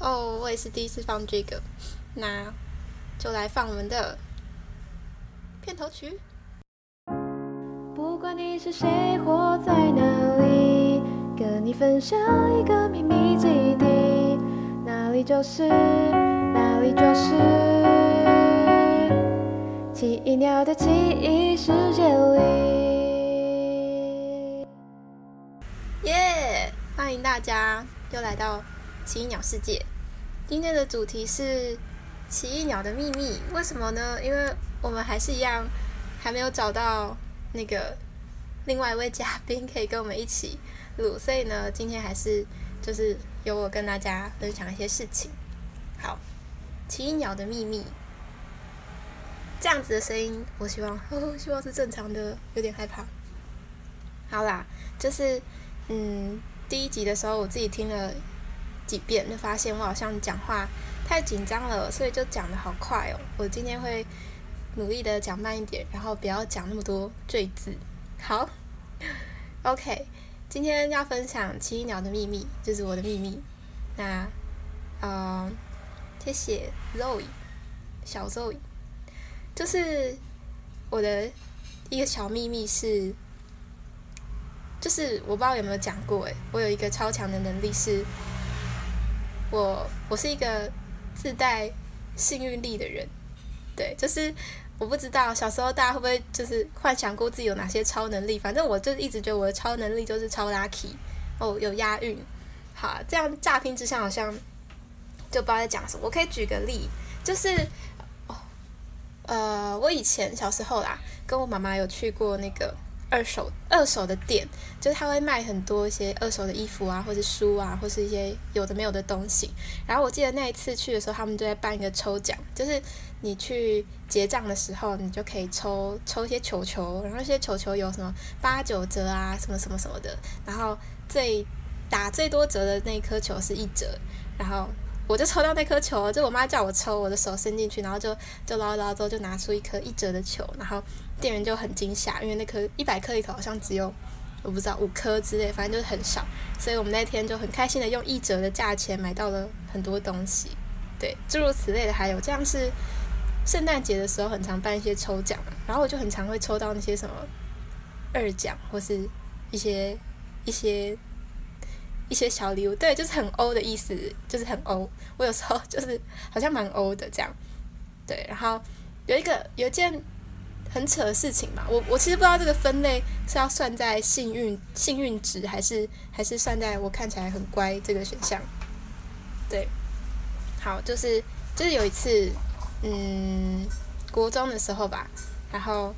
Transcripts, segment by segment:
哦，我也是第一次放这个，那就来放我们的片头曲。不管你是谁，活在哪里，跟你分享一个秘密基地，哪里就是哪里就是奇异鸟的奇异世界里。耶！欢迎大家又来到奇异鸟世界。今天的主题是奇异鸟的秘密。为什么呢？因为我们还是一样还没有找到那个另外一位嘉宾可以跟我们一起录，所以呢，今天还是就是由我跟大家分享一些事情。好，奇异鸟的秘密，这样子的声音，我希望，哦，希望是正常的，有点害怕。好啦，就是。嗯，第一集的时候我自己听了几遍，就发现我好像讲话太紧张了，所以就讲的好快哦。我今天会努力的讲慢一点，然后不要讲那么多赘字。好，OK，今天要分享奇异鸟的秘密，就是我的秘密。那，呃，谢谢 Zoe，小 Zoe，就是我的一个小秘密是。就是我不知道有没有讲过诶，我有一个超强的能力，是我我是一个自带幸运力的人，对，就是我不知道小时候大家会不会就是幻想过自己有哪些超能力，反正我就一直觉得我的超能力就是超 lucky 哦，有押韵，好，这样乍听之下好像就不知道在讲什么。我可以举个例，就是哦，呃，我以前小时候啦，跟我妈妈有去过那个。二手二手的店，就是他会卖很多一些二手的衣服啊，或者书啊，或是一些有的没有的东西。然后我记得那一次去的时候，他们就在办一个抽奖，就是你去结账的时候，你就可以抽抽一些球球，然后那些球球有什么八九折啊，什么什么什么的。然后最打最多折的那颗球是一折，然后。我就抽到那颗球，就我妈叫我抽，我的手伸进去，然后就就捞捞之后就拿出一颗一折的球，然后店员就很惊吓，因为那颗一百颗里头好像只有我不知道五颗之类，反正就是很少，所以我们那天就很开心的用一折的价钱买到了很多东西，对，诸如此类的还有，这样是圣诞节的时候很常办一些抽奖，然后我就很常会抽到那些什么二奖或是一些一些。一些小礼物，对，就是很欧的意思，就是很欧。我有时候就是好像蛮欧的这样，对。然后有一个有一件很扯的事情嘛，我我其实不知道这个分类是要算在幸运幸运值，还是还是算在我看起来很乖这个选项。对，好，就是就是有一次，嗯，国中的时候吧，然后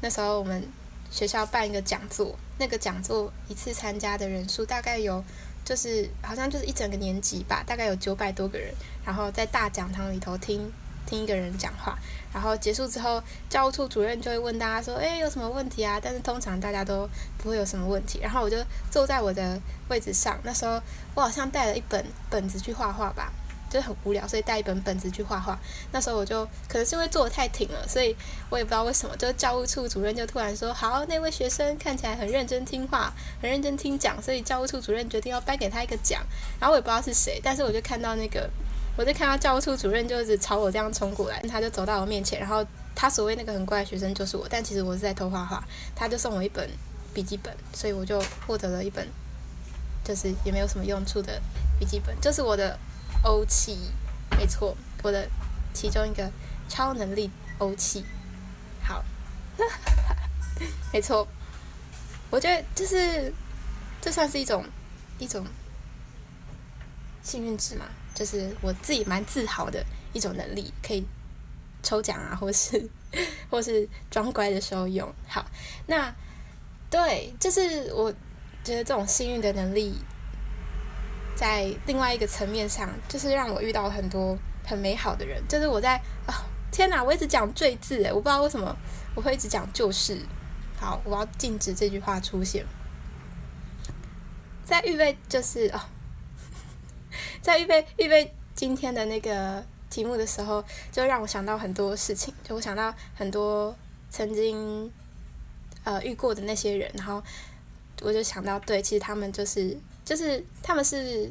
那时候我们学校办一个讲座。那个讲座一次参加的人数大概有，就是好像就是一整个年级吧，大概有九百多个人，然后在大讲堂里头听听一个人讲话，然后结束之后，教务处主任就会问大家说：“哎，有什么问题啊？”但是通常大家都不会有什么问题，然后我就坐在我的位置上，那时候我好像带了一本本子去画画吧。就很无聊，所以带一本本子去画画。那时候我就可能是因为坐的太挺了，所以我也不知道为什么，就教务处主任就突然说：“好，那位学生看起来很认真听话，很认真听讲，所以教务处主任决定要颁给他一个奖。”然后我也不知道是谁，但是我就看到那个，我就看到教务处主任就是朝我这样冲过来，他就走到我面前，然后他所谓那个很乖的学生就是我，但其实我是在偷画画，他就送我一本笔记本，所以我就获得了一本，就是也没有什么用处的笔记本，就是我的。欧气，没错，我的其中一个超能力欧气，好，没错，我觉得就是这算是一种一种幸运值嘛，就是我自己蛮自豪的一种能力，可以抽奖啊，或是或是装乖的时候用。好，那对，就是我觉得这种幸运的能力。在另外一个层面上，就是让我遇到很多很美好的人。就是我在啊，天哪！我一直讲最字，诶，我不知道为什么我会一直讲就是。好，我要禁止这句话出现。在预备就是哦，在预备预备今天的那个题目的时候，就让我想到很多事情。就我想到很多曾经呃遇过的那些人，然后我就想到，对，其实他们就是。就是他们是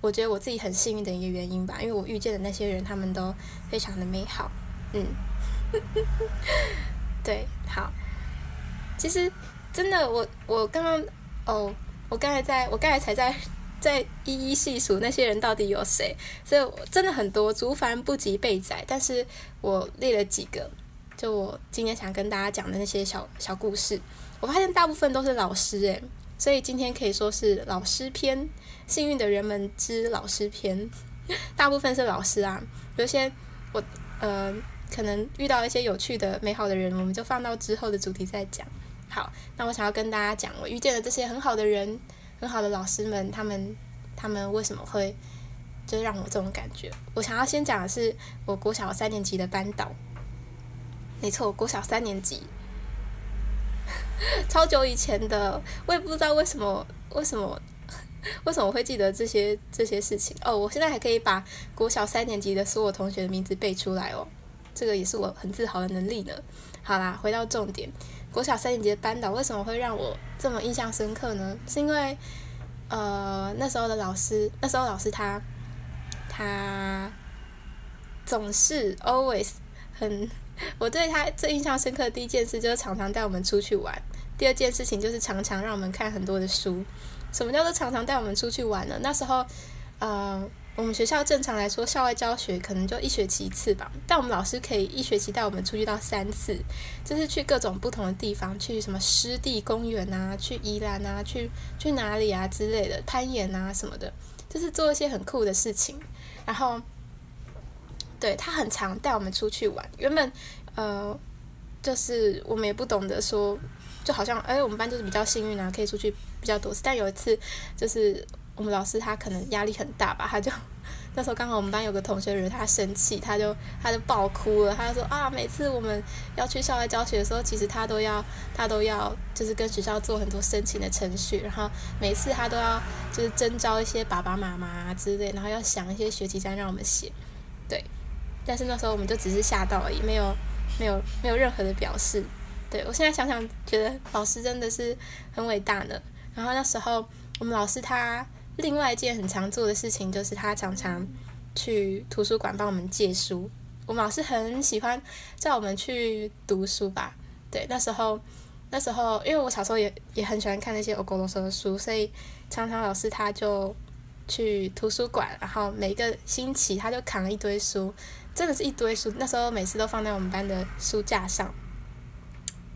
我觉得我自己很幸运的一个原因吧，因为我遇见的那些人，他们都非常的美好。嗯，对，好。其实真的，我我刚刚哦，我刚才在我刚才才在在一一细数那些人到底有谁，所以真的很多，竹凡不及被宰。但是我列了几个，就我今天想跟大家讲的那些小小故事，我发现大部分都是老师诶，所以今天可以说是老师篇，幸运的人们之老师篇，大部分是老师啊，有些我呃。可能遇到一些有趣的、美好的人，我们就放到之后的主题再讲。好，那我想要跟大家讲，我遇见了这些很好的人、很好的老师们，他们他们为什么会就让我这种感觉？我想要先讲的是我国小三年级的班导。没错，我国小三年级，超久以前的，我也不知道为什么，为什么，为什么会记得这些这些事情哦。我现在还可以把国小三年级的所有同学的名字背出来哦。这个也是我很自豪的能力呢。好啦，回到重点，国小三年级的班导为什么会让我这么印象深刻呢？是因为，呃，那时候的老师，那时候老师他，他总是 always 很，我对他最印象深刻的第一件事就是常常带我们出去玩，第二件事情就是常常让我们看很多的书。什么叫做常常带我们出去玩呢？那时候，呃。我们学校正常来说，校外教学可能就一学期一次吧，但我们老师可以一学期带我们出去到三次，就是去各种不同的地方，去什么湿地公园啊，去宜兰啊，去去哪里啊之类的，攀岩啊什么的，就是做一些很酷的事情。然后，对他很常带我们出去玩。原本，呃，就是我们也不懂得说，就好像哎，我们班就是比较幸运啊，可以出去比较多次。但有一次，就是。我们老师他可能压力很大吧，他就 那时候刚好我们班有个同学惹他生气，他就他就爆哭了，他就说啊，每次我们要去校外教学的时候，其实他都要他都要就是跟学校做很多申请的程序，然后每次他都要就是征召一些爸爸妈妈之类，然后要想一些学习单让我们写，对，但是那时候我们就只是吓到而已，没有没有没有任何的表示，对我现在想想觉得老师真的是很伟大的，然后那时候我们老师他。另外一件很常做的事情，就是他常常去图书馆帮我们借书。我们老师很喜欢叫我们去读书吧？对，那时候那时候，因为我小时候也也很喜欢看那些欧格罗斯的书，所以常常老师他就去图书馆，然后每个星期他就扛了一堆书，真的是一堆书。那时候每次都放在我们班的书架上。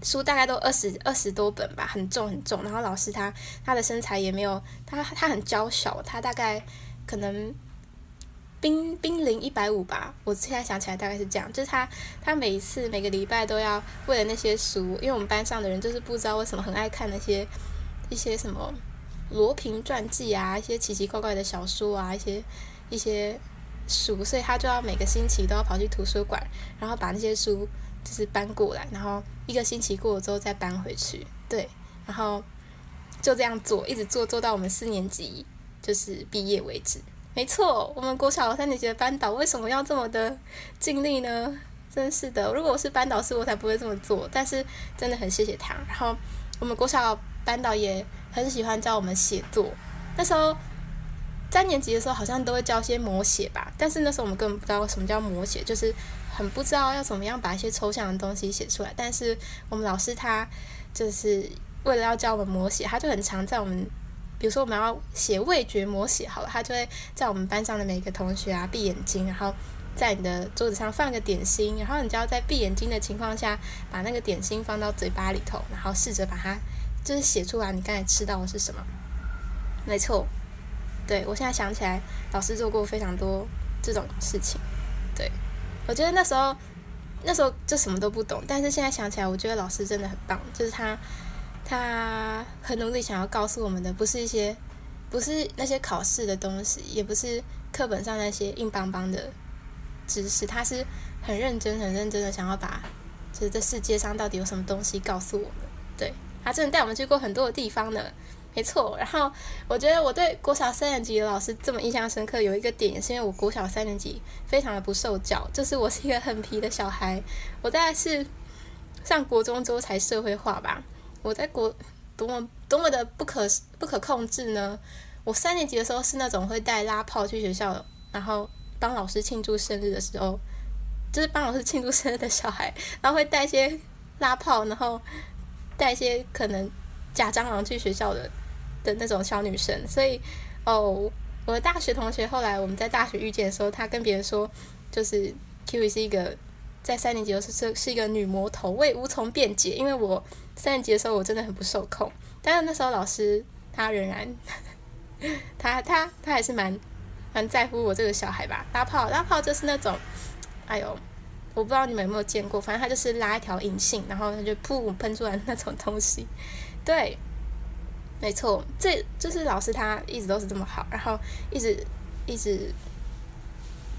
书大概都二十二十多本吧，很重很重。然后老师他他的身材也没有他他很娇小，他大概可能濒濒临一百五吧。我现在想起来大概是这样，就是他他每一次每个礼拜都要为了那些书，因为我们班上的人就是不知道为什么很爱看那些一些什么罗平传记啊，一些奇奇怪怪的小说啊，一些一些书，所以他就要每个星期都要跑去图书馆，然后把那些书。就是搬过来，然后一个星期过了之后再搬回去，对，然后就这样做，一直做做到我们四年级就是毕业为止。没错，我们国小三年级的班导为什么要这么的尽力呢？真是的，如果我是班导师，我才不会这么做。但是真的很谢谢他。然后我们国小班导也很喜欢教我们写作。那时候三年级的时候好像都会教些摹写吧，但是那时候我们根本不知道什么叫摹写，就是。很不知道要怎么样把一些抽象的东西写出来，但是我们老师他就是为了要教我们摹写，他就很常在我们，比如说我们要写味觉摹写好了，他就会在我们班上的每个同学啊闭眼睛，然后在你的桌子上放个点心，然后你就要在闭眼睛的情况下把那个点心放到嘴巴里头，然后试着把它就是写出来你刚才吃到的是什么。没错，对我现在想起来，老师做过非常多这种事情，对。我觉得那时候，那时候就什么都不懂，但是现在想起来，我觉得老师真的很棒，就是他，他很努力想要告诉我们的，不是一些，不是那些考试的东西，也不是课本上那些硬邦邦的知识，他是很认真、很认真的想要把，就是这世界上到底有什么东西告诉我们。对他真的带我们去过很多的地方呢。没错，然后我觉得我对国小三年级的老师这么印象深刻，有一个点也是因为我国小三年级非常的不受教，就是我是一个很皮的小孩。我大概是上国中之后才社会化吧。我在国多么多么的不可不可控制呢？我三年级的时候是那种会带拉炮去学校，然后帮老师庆祝生日的时候，就是帮老师庆祝生日的小孩，然后会带一些拉炮，然后带一些可能假蟑螂去学校的的那种小女生。所以，哦，我的大学同学后来我们在大学遇见的时候，他跟别人说，就是 Q 是一个在三年级的时候是是一个女魔头，我也无从辩解，因为我三年级的时候我真的很不受控，但是那时候老师他仍然。他他他还是蛮蛮在乎我这个小孩吧？拉炮拉炮就是那种，哎呦，我不知道你们有没有见过，反正他就是拉一条银杏，然后他就噗喷出来那种东西。对，没错，这就是老师他一直都是这么好，然后一直一直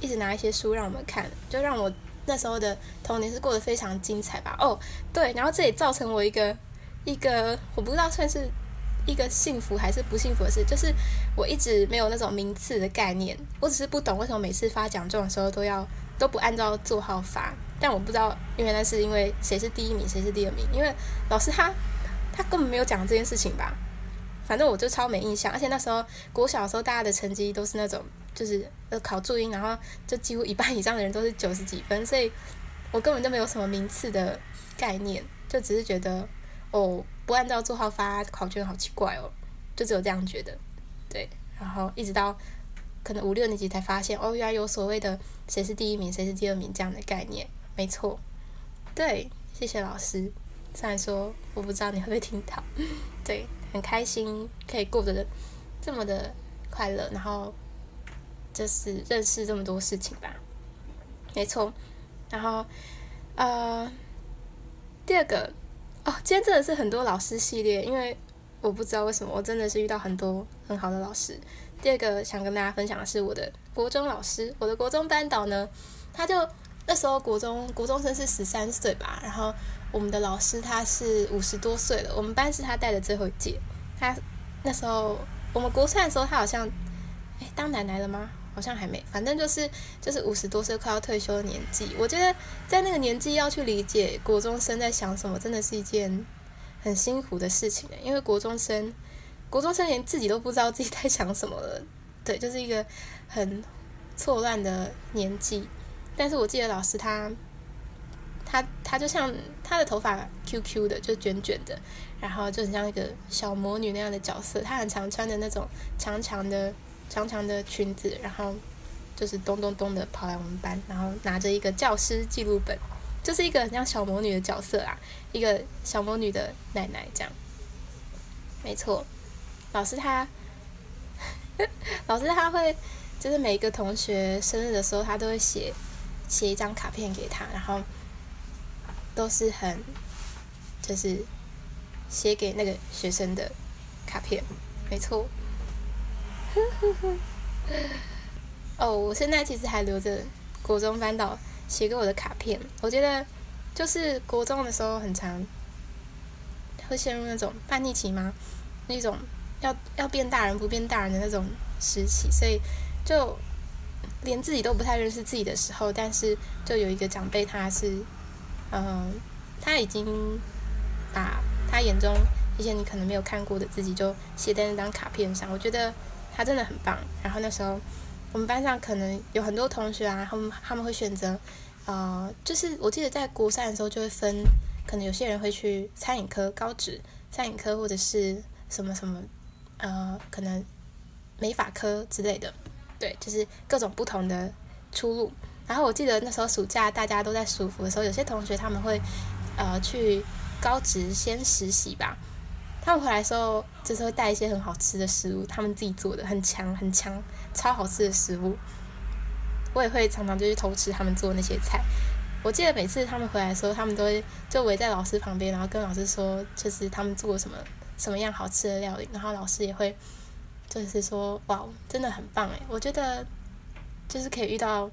一直拿一些书让我们看，就让我那时候的童年是过得非常精彩吧。哦，对，然后这也造成我一个一个我不知道算是。一个幸福还是不幸福的事，就是我一直没有那种名次的概念。我只是不懂为什么每次发奖状的时候都要都不按照座号发。但我不知道，因为那是因为谁是第一名，谁是第二名。因为老师他他根本没有讲这件事情吧。反正我就超没印象。而且那时候国小的时候，大家的成绩都是那种就是呃考注音，然后就几乎一半以上的人都是九十几分，所以我根本就没有什么名次的概念，就只是觉得哦。不按照座号发考卷，好奇怪哦，就只有这样觉得，对，然后一直到可能五六年级才发现，哦，原来有所谓的谁是第一名，谁是第二名这样的概念，没错，对，谢谢老师。虽然说我不知道你会不会听到，对，很开心可以过得这么的快乐，然后就是认识这么多事情吧，没错，然后呃，第二个。哦，今天真的是很多老师系列，因为我不知道为什么，我真的是遇到很多很好的老师。第二个想跟大家分享的是我的国中老师，我的国中班导呢，他就那时候国中国中生是十三岁吧，然后我们的老师他是五十多岁了，我们班是他带的最后一届。他那时候我们国三的时候，他好像哎当奶奶了吗？好像还没，反正就是就是五十多岁快要退休的年纪。我觉得在那个年纪要去理解国中生在想什么，真的是一件很辛苦的事情因为国中生，国中生连自己都不知道自己在想什么了。对，就是一个很错乱的年纪。但是我记得老师他，他他就像他的头发 Q Q 的，就卷卷的，然后就很像一个小魔女那样的角色。他很常穿的那种长长的。长长的裙子，然后就是咚咚咚的跑来我们班，然后拿着一个教师记录本，就是一个很像小魔女的角色啊，一个小魔女的奶奶这样。没错，老师他，老师他会，就是每一个同学生日的时候，他都会写写一张卡片给他，然后都是很，就是写给那个学生的卡片，没错。哦，我现在其实还留着国中班导写给我的卡片。我觉得就是国中的时候很常会陷入那种叛逆期吗？那种要要变大人不变大人的那种时期，所以就连自己都不太认识自己的时候，但是就有一个长辈，他是嗯，他已经把他眼中一些你可能没有看过的自己，就写在那张卡片上。我觉得。他真的很棒。然后那时候，我们班上可能有很多同学啊，他们他们会选择，呃，就是我记得在国三的时候就会分，可能有些人会去餐饮科、高职餐饮科，或者是什么什么，呃，可能美法科之类的，对，就是各种不同的出路。然后我记得那时候暑假大家都在舒服的时候，有些同学他们会，呃，去高职先实习吧。他们回来的时候，就是会带一些很好吃的食物，他们自己做的，很强很强，超好吃的食物。我也会常常就去偷吃他们做那些菜。我记得每次他们回来的时候，他们都会就围在老师旁边，然后跟老师说，就是他们做什么什么样好吃的料理，然后老师也会就是说，哇，真的很棒诶，我觉得就是可以遇到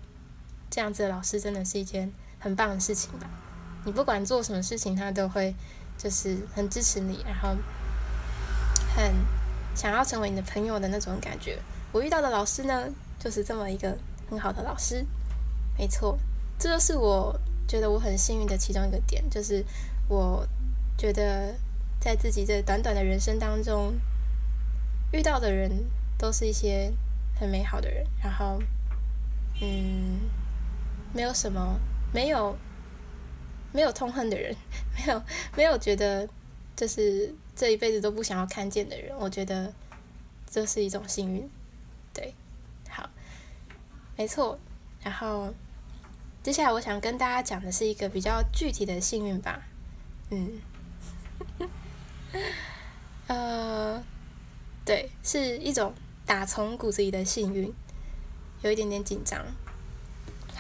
这样子的老师，真的是一件很棒的事情吧。你不管做什么事情，他都会就是很支持你，然后。很想要成为你的朋友的那种感觉。我遇到的老师呢，就是这么一个很好的老师。没错，这就是我觉得我很幸运的其中一个点，就是我觉得在自己这短短的人生当中，遇到的人都是一些很美好的人，然后嗯，没有什么，没有没有痛恨的人，没有没有觉得就是这一辈子都不想要看见的人，我觉得这是一种幸运，对，好，没错，然后接下来我想跟大家讲的是一个比较具体的幸运吧，嗯。呃，对，是一种打从骨子里的幸运，有一点点紧张。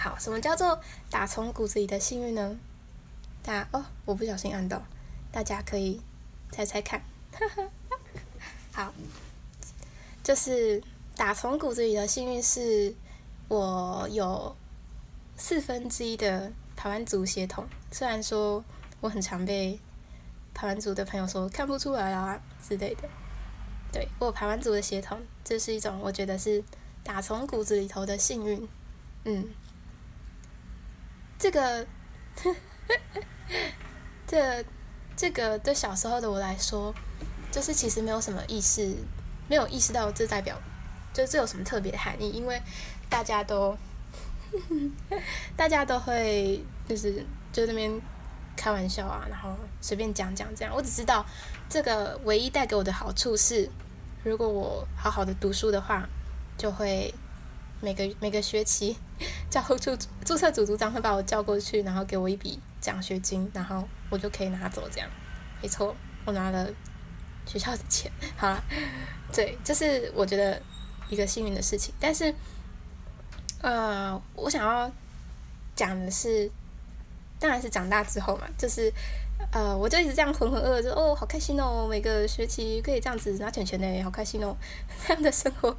好，什么叫做打从骨子里的幸运呢？大家哦，我不小心按到，大家可以猜猜看。好，就是打从骨子里的幸运是，我有四分之一的台湾族血统，虽然说我很常被。台湾族的朋友说看不出来啊之类的，对我有台湾族的血统，这是一种我觉得是打从骨子里头的幸运，嗯，这个，这这个对小时候的我来说，就是其实没有什么意识，没有意识到这代表，就这有什么特别的含义，因为大家都，大家都会就是就那边。开玩笑啊，然后随便讲讲这样。我只知道，这个唯一带给我的好处是，如果我好好的读书的话，就会每个每个学期教务处注册组组长会把我叫过去，然后给我一笔奖学金，然后我就可以拿走这样。没错，我拿了学校的钱。好了，对，这是我觉得一个幸运的事情。但是，呃，我想要讲的是。当然是长大之后嘛，就是，呃，我就一直这样浑浑噩噩，就哦，好开心哦，每个学期可以这样子拿钱钱呢，好开心哦，这样的生活。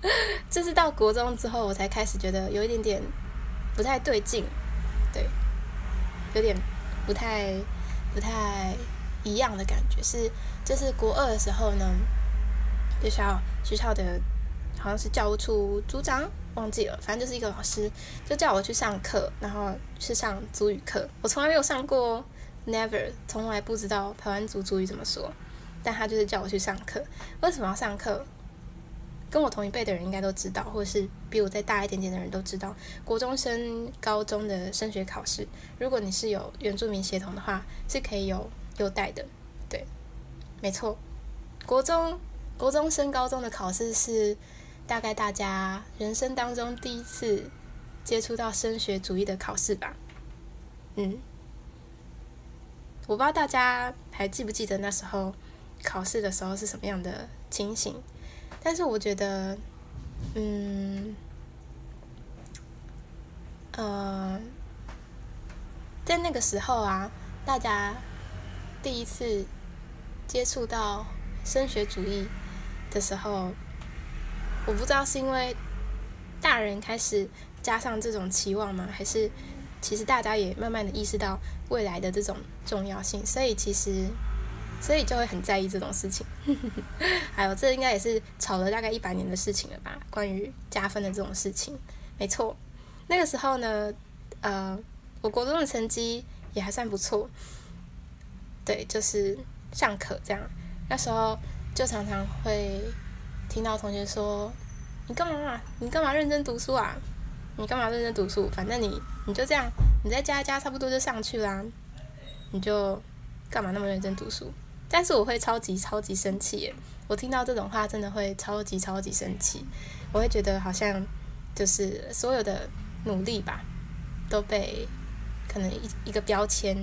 就是到国中之后，我才开始觉得有一点点不太对劲，对，有点不太不太一样的感觉。是，就是国二的时候呢，学校学校的好像是教务处组长。忘记了，反正就是一个老师，就叫我去上课，然后去上足语课。我从来没有上过，never，从来不知道台湾族族语怎么说。但他就是叫我去上课。为什么要上课？跟我同一辈的人应该都知道，或者是比我再大一点点的人都知道，国中升高中的升学考试，如果你是有原住民协同的话，是可以有优待的。对，没错，国中国中升高中的考试是。大概大家人生当中第一次接触到升学主义的考试吧，嗯，我不知道大家还记不记得那时候考试的时候是什么样的情形，但是我觉得，嗯，呃，在那个时候啊，大家第一次接触到升学主义的时候。我不知道是因为大人开始加上这种期望吗？还是其实大家也慢慢的意识到未来的这种重要性，所以其实所以就会很在意这种事情。还有，这应该也是吵了大概一百年的事情了吧？关于加分的这种事情，没错。那个时候呢，呃，我国中的成绩也还算不错，对，就是上课这样。那时候就常常会。听到同学说：“你干嘛？你干嘛认真读书啊？你干嘛认真读书？反正你你就这样，你再加一加，差不多就上去啦。你就干嘛那么认真读书？但是我会超级超级生气耶！我听到这种话，真的会超级超级生气。我会觉得好像就是所有的努力吧，都被可能一一个标签，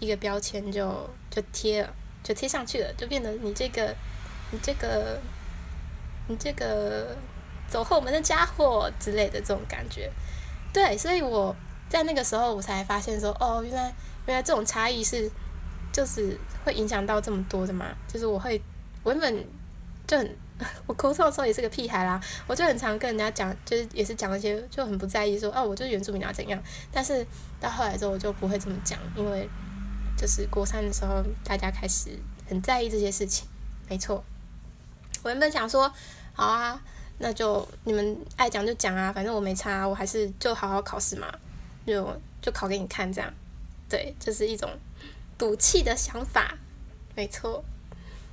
一个标签就就贴了，就贴上去了，就变得你这个你这个。”你这个走后门的家伙之类的这种感觉，对，所以我在那个时候我才发现说，哦，原来原来这种差异是就是会影响到这么多的嘛。就是我会我原本就很 我沟通的时候也是个屁孩啦，我就很常跟人家讲，就是也是讲一些就很不在意说，哦，我就是原住民啊怎样。但是到后来之后我就不会这么讲，因为就是国三的时候大家开始很在意这些事情，没错。我原本想说，好啊，那就你们爱讲就讲啊，反正我没差，我还是就好好考试嘛，就就考给你看这样，对，这是一种赌气的想法，没错。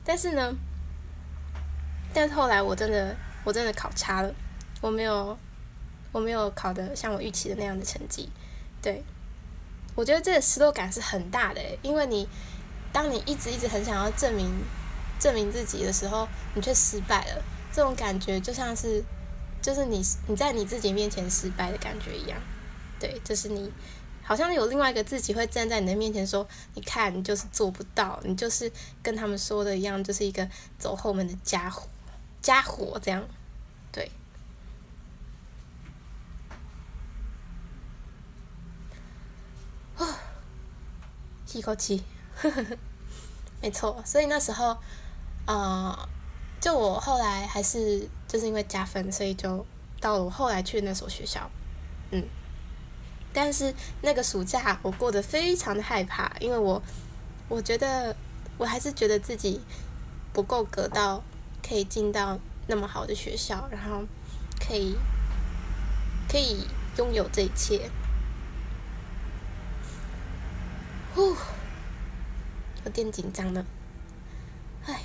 但是呢，但是后来我真的我真的考差了，我没有我没有考的像我预期的那样的成绩，对，我觉得这个失落感是很大的，因为你当你一直一直很想要证明证明自己的时候，你却失败了，这种感觉就像是就是你你在你自己面前失败的感觉一样，对，就是你。好像有另外一个自己会站在你的面前说：“你看，你就是做不到，你就是跟他们说的一样，就是一个走后门的家伙，家伙这样，对。”啊，一口气，没错。所以那时候，呃，就我后来还是就是因为加分，所以就到了我后来去的那所学校，嗯。但是那个暑假我过得非常的害怕，因为我我觉得我还是觉得自己不够格到可以进到那么好的学校，然后可以可以拥有这一切。呼，有点紧张了。哎，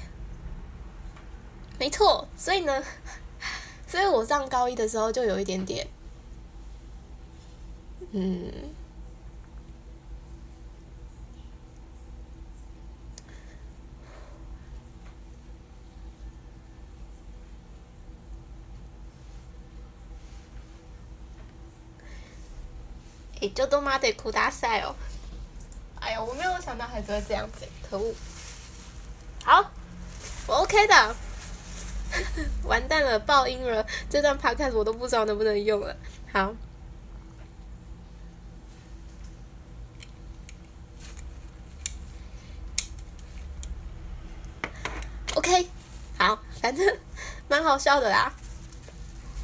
没错，所以呢，所以我上高一的时候就有一点点。嗯，哎，就都妈得哭大赛哦！哎呀，我没有想到孩子会这样子，可恶！好，我 OK 的，完蛋了，爆音了，这段 podcast 我都不知道能不能用了。好。OK，好，反正蛮好笑的啦。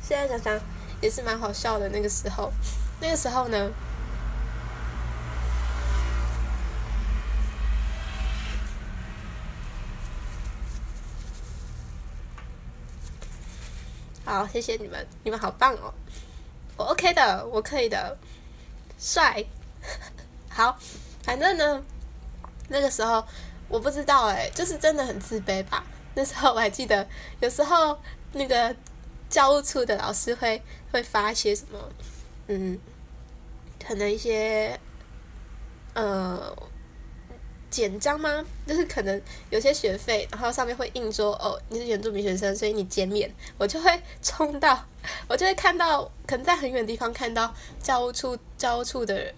现在想想也是蛮好笑的。那个时候，那个时候呢，好，谢谢你们，你们好棒哦！我 OK 的，我可以的，帅。好，反正呢，那个时候。我不知道哎，就是真的很自卑吧。那时候我还记得，有时候那个教务处的老师会会发一些什么，嗯，可能一些呃简章吗？就是可能有些学费，然后上面会印说哦你是原住民学生，所以你减免。我就会冲到，我就会看到，可能在很远的地方看到教务处教务处的。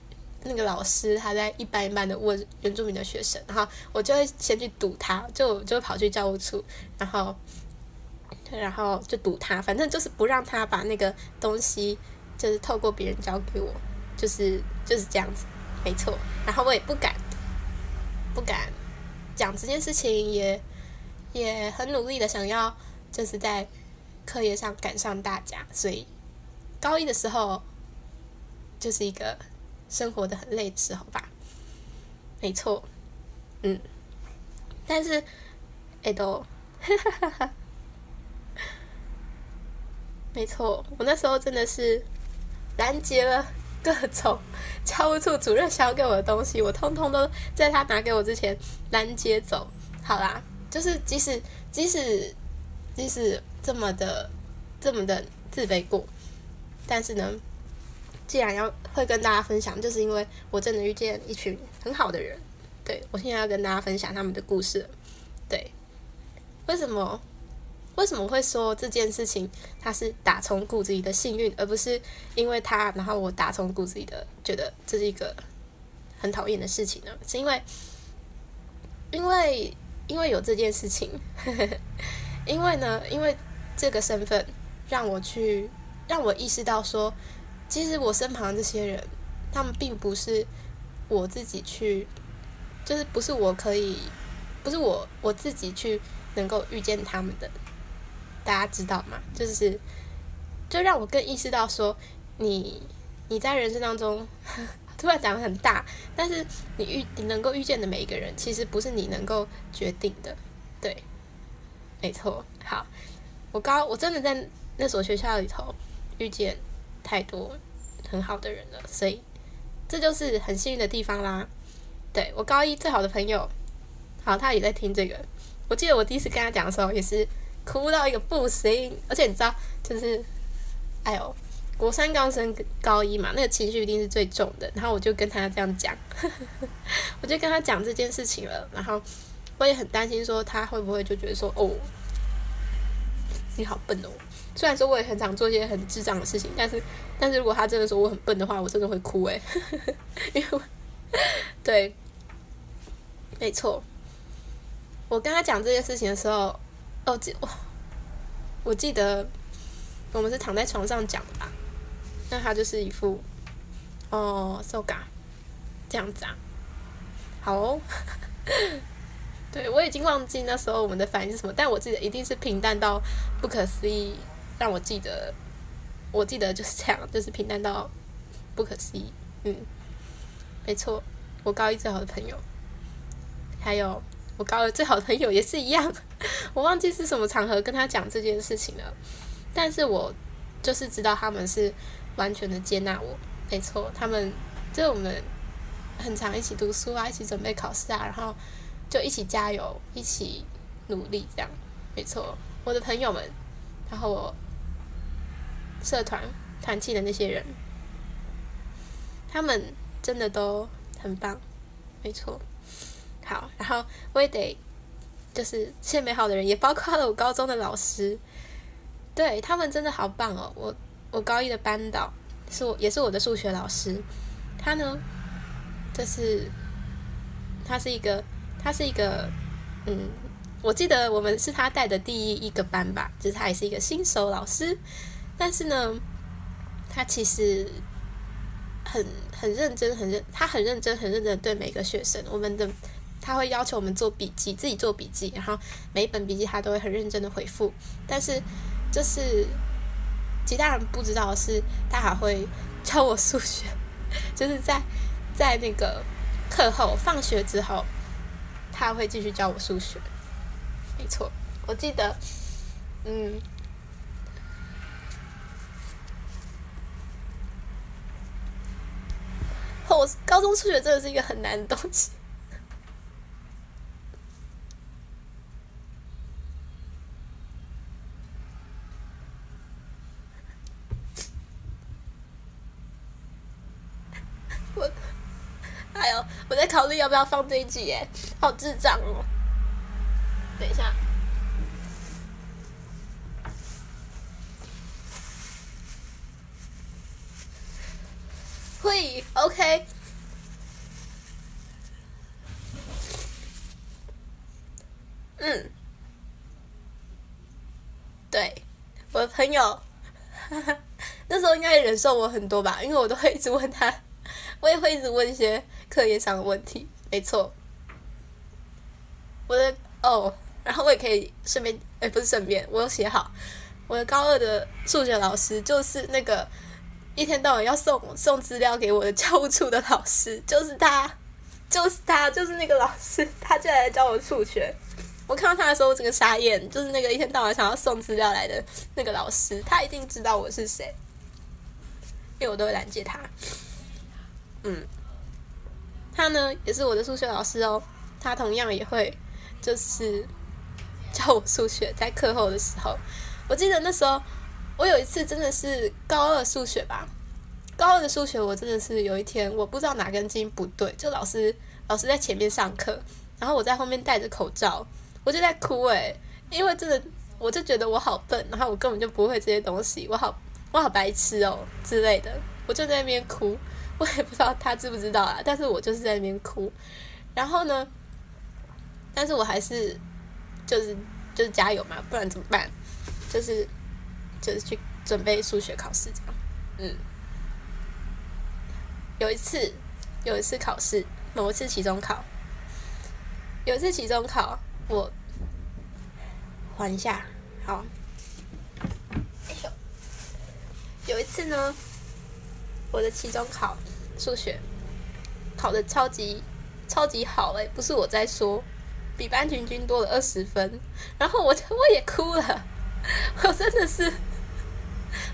那个老师他在一班一班的问原住民的学生，然后我就会先去堵他，就就跑去教务处，然后，然后就堵他，反正就是不让他把那个东西就是透过别人交给我，就是就是这样子，没错。然后我也不敢不敢讲这件事情，也也很努力的想要就是在课业上赶上大家，所以高一的时候就是一个。生活的很累的时候吧，没错，嗯，但是，哎都，没错，我那时候真的是拦截了各种教务处主任想给我的东西，我通通都在他拿给我之前拦截走。好啦，就是即使即使即使这么的这么的自卑过，但是呢。既然要会跟大家分享，就是因为我真的遇见一群很好的人，对我现在要跟大家分享他们的故事。对，为什么为什么会说这件事情它是打从骨子里的幸运，而不是因为他然后我打从骨子里的觉得这是一个很讨厌的事情呢？是因为因为因为有这件事情，因为呢，因为这个身份让我去让我意识到说。其实我身旁这些人，他们并不是我自己去，就是不是我可以，不是我我自己去能够遇见他们的。大家知道吗？就是，就让我更意识到说，你你在人生当中，突然讲的很大，但是你遇你能够遇见的每一个人，其实不是你能够决定的。对，没错。好，我高我真的在那所学校里头遇见。太多很好的人了，所以这就是很幸运的地方啦。对我高一最好的朋友，好，他也在听这个。我记得我第一次跟他讲的时候，也是哭到一个不行。而且你知道，就是，哎呦，国三刚升高一嘛，那个情绪一定是最重的。然后我就跟他这样讲，我就跟他讲这件事情了。然后我也很担心，说他会不会就觉得说，哦，你好笨哦。虽然说我也很常做一些很智障的事情，但是但是如果他真的说我很笨的话，我真的会哭诶，因为对，没错。我跟他讲这件事情的时候，哦，记我我记得我们是躺在床上讲的吧？那他就是一副哦，so ga 这样子啊，好、哦，对我已经忘记那时候我们的反应是什么，但我记得一定是平淡到不可思议，让我记得，我记得就是这样，就是平淡到不可思议，嗯，没错，我高一最好的朋友，还有。我高二最好的朋友也是一样，我忘记是什么场合跟他讲这件事情了，但是我就是知道他们是完全的接纳我，没错，他们就我们很常一起读书啊，一起准备考试啊，然后就一起加油，一起努力，这样，没错，我的朋友们，然后我社团团契的那些人，他们真的都很棒，没错。好，然后我也得，就是谢美好的人，也包括了我高中的老师，对他们真的好棒哦！我我高一的班导是我，也是我的数学老师，他呢，就是他是一个，他是一个，嗯，我记得我们是他带的第一一个班吧，就是他也是一个新手老师，但是呢，他其实很很认真，很认，他很认真，很认真对每个学生，我们的。他会要求我们做笔记，自己做笔记，然后每一本笔记他都会很认真的回复。但是，就是其他人不知道是，他还会教我数学，就是在在那个课后放学之后，他会继续教我数学。没错，我记得，嗯，我高中数学真的是一个很难的东西。我，哎呦，我在考虑要不要放这一集耶，好智障哦！等一下，会 OK。嗯，对，我的朋友，那时候应该忍受我很多吧，因为我都会一直问他。我也会一直问一些课业上的问题，没错。我的哦，然后我也可以顺便，哎，不是顺便，我有写好。我的高二的数学老师就是那个一天到晚要送送资料给我的教务处的老师，就是他，就是他，就是那个老师，他就来教我数学。我看到他的时候，我整个傻眼，就是那个一天到晚想要送资料来的那个老师，他一定知道我是谁，因为我都会拦截他。嗯，他呢也是我的数学老师哦，他同样也会就是教我数学，在课后的时候，我记得那时候我有一次真的是高二数学吧，高二的数学我真的是有一天我不知道哪根筋不对，就老师老师在前面上课，然后我在后面戴着口罩，我就在哭诶，因为真的我就觉得我好笨，然后我根本就不会这些东西，我好我好白痴哦之类的，我就在那边哭。我也不知道他知不知道啊，但是我就是在那边哭，然后呢，但是我还是就是就是加油嘛，不然怎么办？就是就是去准备数学考试这样，嗯，有一次有一次考试，某一次期中考，有一次期中考，我缓一下，好，哎呦，有一次呢。我的期中考数学考的超级超级好诶，不是我在说，比班群均多了二十分，然后我就我也哭了，我真的是，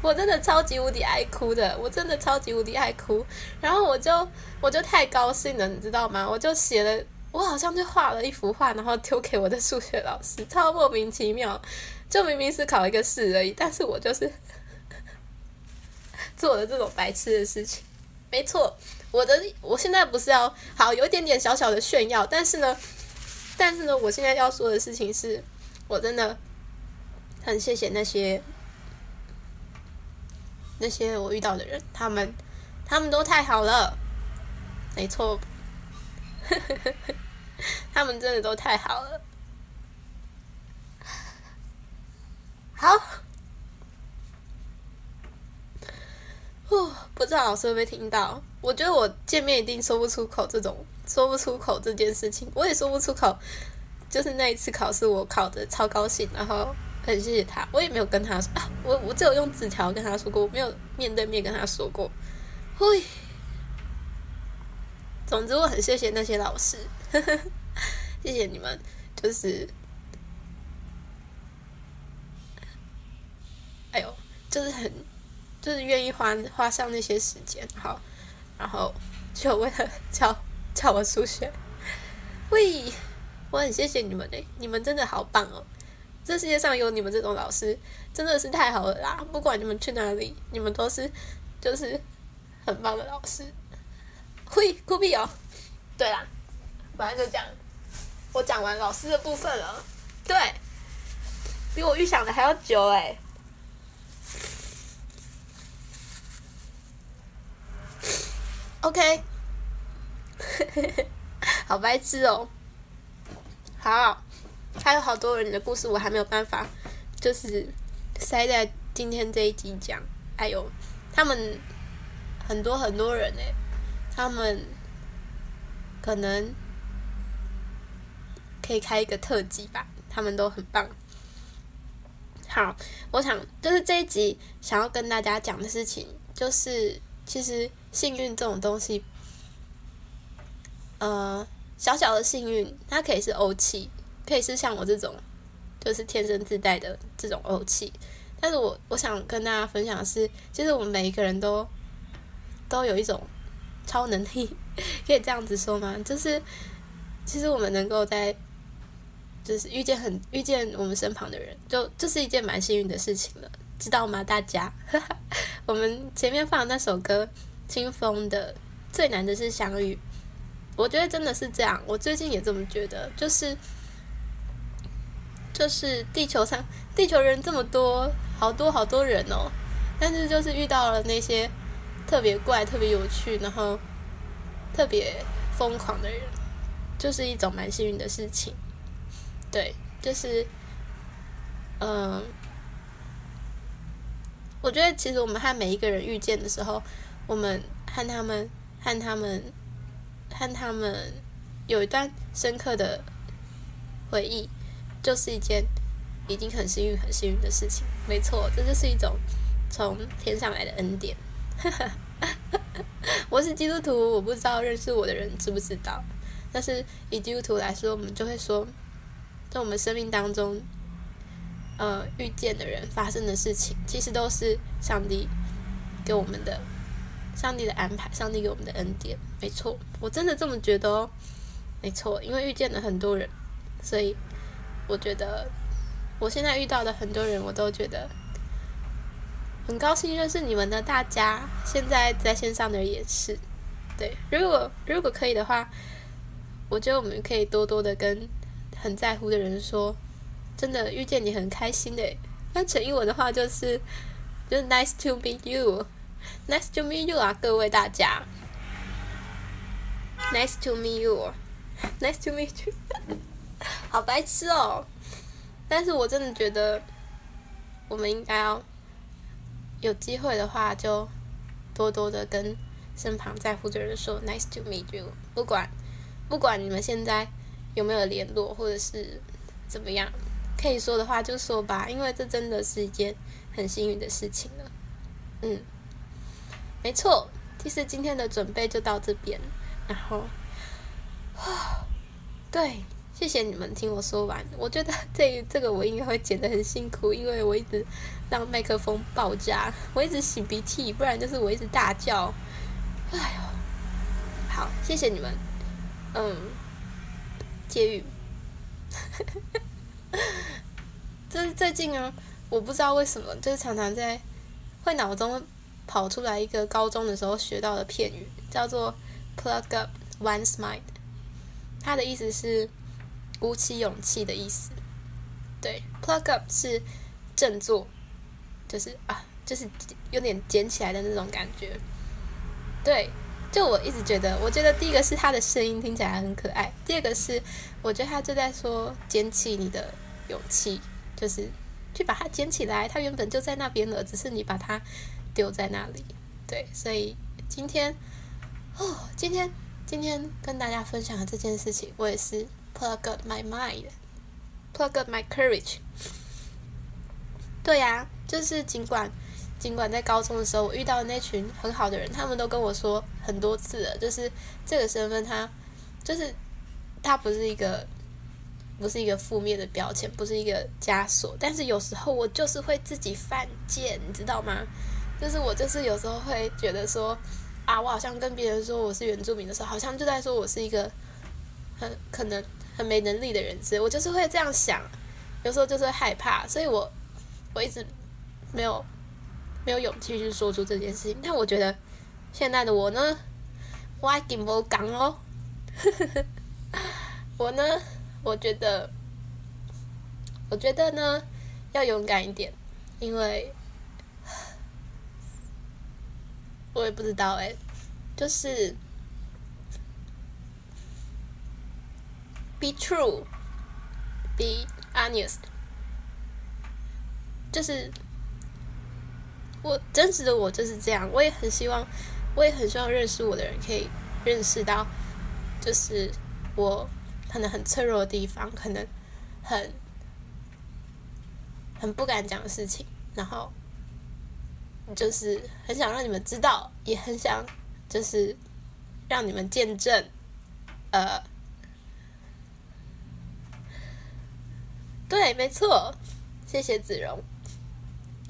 我真的超级无敌爱哭的，我真的超级无敌爱哭，然后我就我就太高兴了，你知道吗？我就写了，我好像就画了一幅画，然后丢给我的数学老师，超莫名其妙，就明明是考一个试而已，但是我就是做了这种白痴的事情。没错，我的我现在不是要好有一点点小小的炫耀，但是呢，但是呢，我现在要说的事情是，我真的很谢谢那些那些我遇到的人，他们他们都太好了，没错，他们真的都太好了。好，哦，不知道老师会不会听到？我觉得我见面一定说不出口这种说不出口这件事情，我也说不出口。就是那一次考试，我考的超高兴，然后很谢谢他。我也没有跟他说啊，我我只有用纸条跟他说过，我没有面对面跟他说过。嘿，总之我很谢谢那些老师，谢谢你们，就是。哎呦，就是很，就是愿意花花上那些时间，好，然后就为了教教我数学。喂，我很谢谢你们嘞，你们真的好棒哦！这世界上有你们这种老师，真的是太好了啦！不管你们去哪里，你们都是就是很棒的老师。会，酷毙哦！对啦，反正就讲，我讲完老师的部分了。对，比我预想的还要久哎。OK，好白痴哦！好，还有好多人的故事我还没有办法，就是塞在今天这一集讲。哎呦，他们很多很多人哎，他们可能可以开一个特辑吧，他们都很棒。好，我想就是这一集想要跟大家讲的事情，就是其实。幸运这种东西，呃，小小的幸运，它可以是欧气，可以是像我这种，就是天生自带的这种欧气。但是我我想跟大家分享的是，其实我们每一个人都都有一种超能力，可以这样子说吗？就是其实我们能够在，就是遇见很遇见我们身旁的人，就这是一件蛮幸运的事情了，知道吗？大家，我们前面放的那首歌。清风的最难的是相遇，我觉得真的是这样。我最近也这么觉得，就是就是地球上地球人这么多，好多好多人哦，但是就是遇到了那些特别怪、特别有趣，然后特别疯狂的人，就是一种蛮幸运的事情。对，就是嗯，我觉得其实我们和每一个人遇见的时候。我们和他们、和他们、和他们有一段深刻的回忆，就是一件已经很幸运、很幸运的事情。没错，这就是一种从天上来的恩典。我是基督徒，我不知道认识我的人知不知道，但是以基督徒来说，我们就会说，在我们生命当中，呃，遇见的人、发生的事情，其实都是上帝给我们的。上帝的安排，上帝给我们的恩典，没错，我真的这么觉得哦，没错，因为遇见了很多人，所以我觉得我现在遇到的很多人，我都觉得很高兴认识你们的大家。现在在线上的人也是，对，如果如果可以的话，我觉得我们可以多多的跟很在乎的人说，真的遇见你很开心的。那陈英文的话就是，就是 nice to meet you。Nice to meet you 啊，各位大家。Nice to meet you，Nice to meet you，好白痴哦！但是我真的觉得，我们应该要有机会的话，就多多的跟身旁在乎的人说 Nice to meet you。不管不管你们现在有没有联络，或者是怎么样，可以说的话就说吧，因为这真的是一件很幸运的事情了。嗯。没错，其实今天的准备就到这边，然后，对，谢谢你们听我说完。我觉得 这这个我应该会剪得很辛苦，因为我一直让麦克风爆炸，我一直擤鼻涕，不然就是我一直大叫。哎呦，好，谢谢你们，嗯，接语，就是最近啊，我不知道为什么，就是常常在会脑中跑出来一个高中的时候学到的片语，叫做 “plug up one's mind”。它的意思是鼓起勇气的意思。对，plug up 是振作，就是啊，就是有点捡起来的那种感觉。对，就我一直觉得，我觉得第一个是他的声音听起来很可爱，第二个是我觉得他就在说捡起你的勇气，就是去把它捡起来，它原本就在那边了，只是你把它丢在那里。对，所以今天哦，今天今天跟大家分享的这件事情，我也是 plug up my mind，plug up my courage。对呀，就是尽管。尽管在高中的时候，我遇到的那群很好的人，他们都跟我说很多次了，就是这个身份，它就是它不是一个不是一个负面的标签，不是一个枷锁。但是有时候我就是会自己犯贱，你知道吗？就是我就是有时候会觉得说啊，我好像跟别人说我是原住民的时候，好像就在说我是一个很可能很没能力的人，之类。我就是会这样想，有时候就是害怕，所以我我一直没有。没有勇气去说出这件事情，但我觉得现在的我呢，我已经无讲哦。我呢，我觉得，我觉得呢，要勇敢一点，因为 我也不知道哎，就是 be true，be honest，就是。我真实的我就是这样，我也很希望，我也很希望认识我的人可以认识到，就是我可能很脆弱的地方，可能很很不敢讲的事情，然后就是很想让你们知道，也很想就是让你们见证，呃，对，没错，谢谢子荣。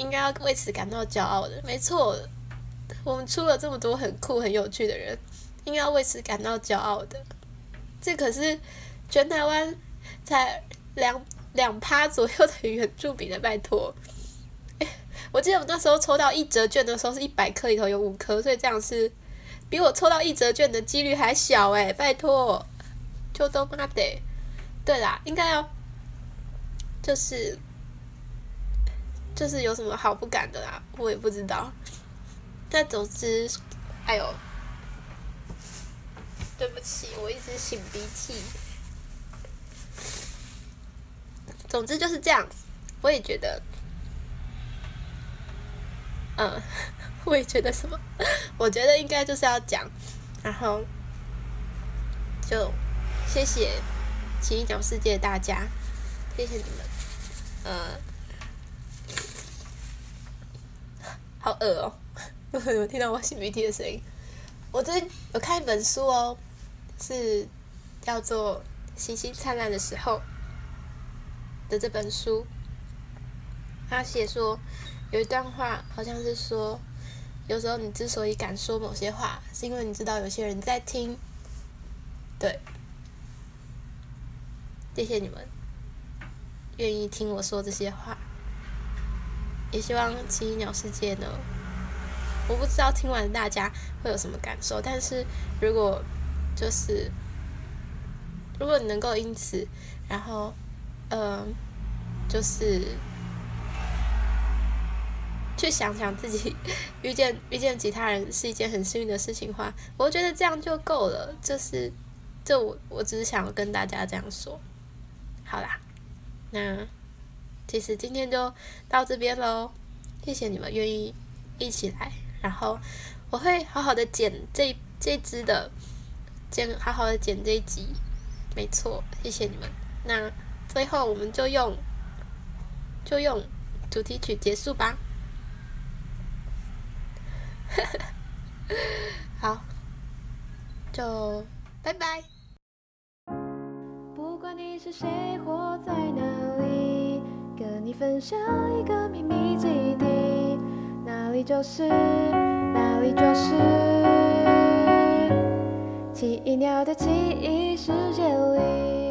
应该要为此感到骄傲的，没错。我们出了这么多很酷、很有趣的人，应该要为此感到骄傲的。这可是全台湾才两两趴左右的原住民的，拜托。我记得我那时候抽到一折券的时候，是一百颗里头有五颗，所以这样是比我抽到一折券的几率还小哎，拜托。就都妈得，对啦，应该要就是。就是有什么好不敢的啦，我也不知道。但总之，哎呦，对不起，我一直擤鼻涕。总之就是这样，我也觉得，嗯，我也觉得什么？我觉得应该就是要讲，然后就谢谢奇异鸟世界大家，谢谢你们，呃。好恶哦！有听到我擤鼻涕的声音。我最近有看一本书哦，是叫做《星星灿烂的时候》的这本书。他写说有一段话，好像是说，有时候你之所以敢说某些话，是因为你知道有些人在听。对，谢谢你们愿意听我说这些话。也希望奇异鸟世界呢，我不知道听完大家会有什么感受，但是如果就是如果你能够因此，然后嗯，就是去想想自己遇见遇见其他人是一件很幸运的事情的话，我觉得这样就够了。就是这我我只是想跟大家这样说，好啦，那。其实今天就到这边喽，谢谢你们愿意一起来，然后我会好好的剪这这支的，剪好好的剪这一集，没错，谢谢你们。那最后我们就用就用主题曲结束吧，好，就拜拜。不管你是谁，活在哪。跟你分享一个秘密基地，那里就是那里就是奇异鸟的奇异世界里。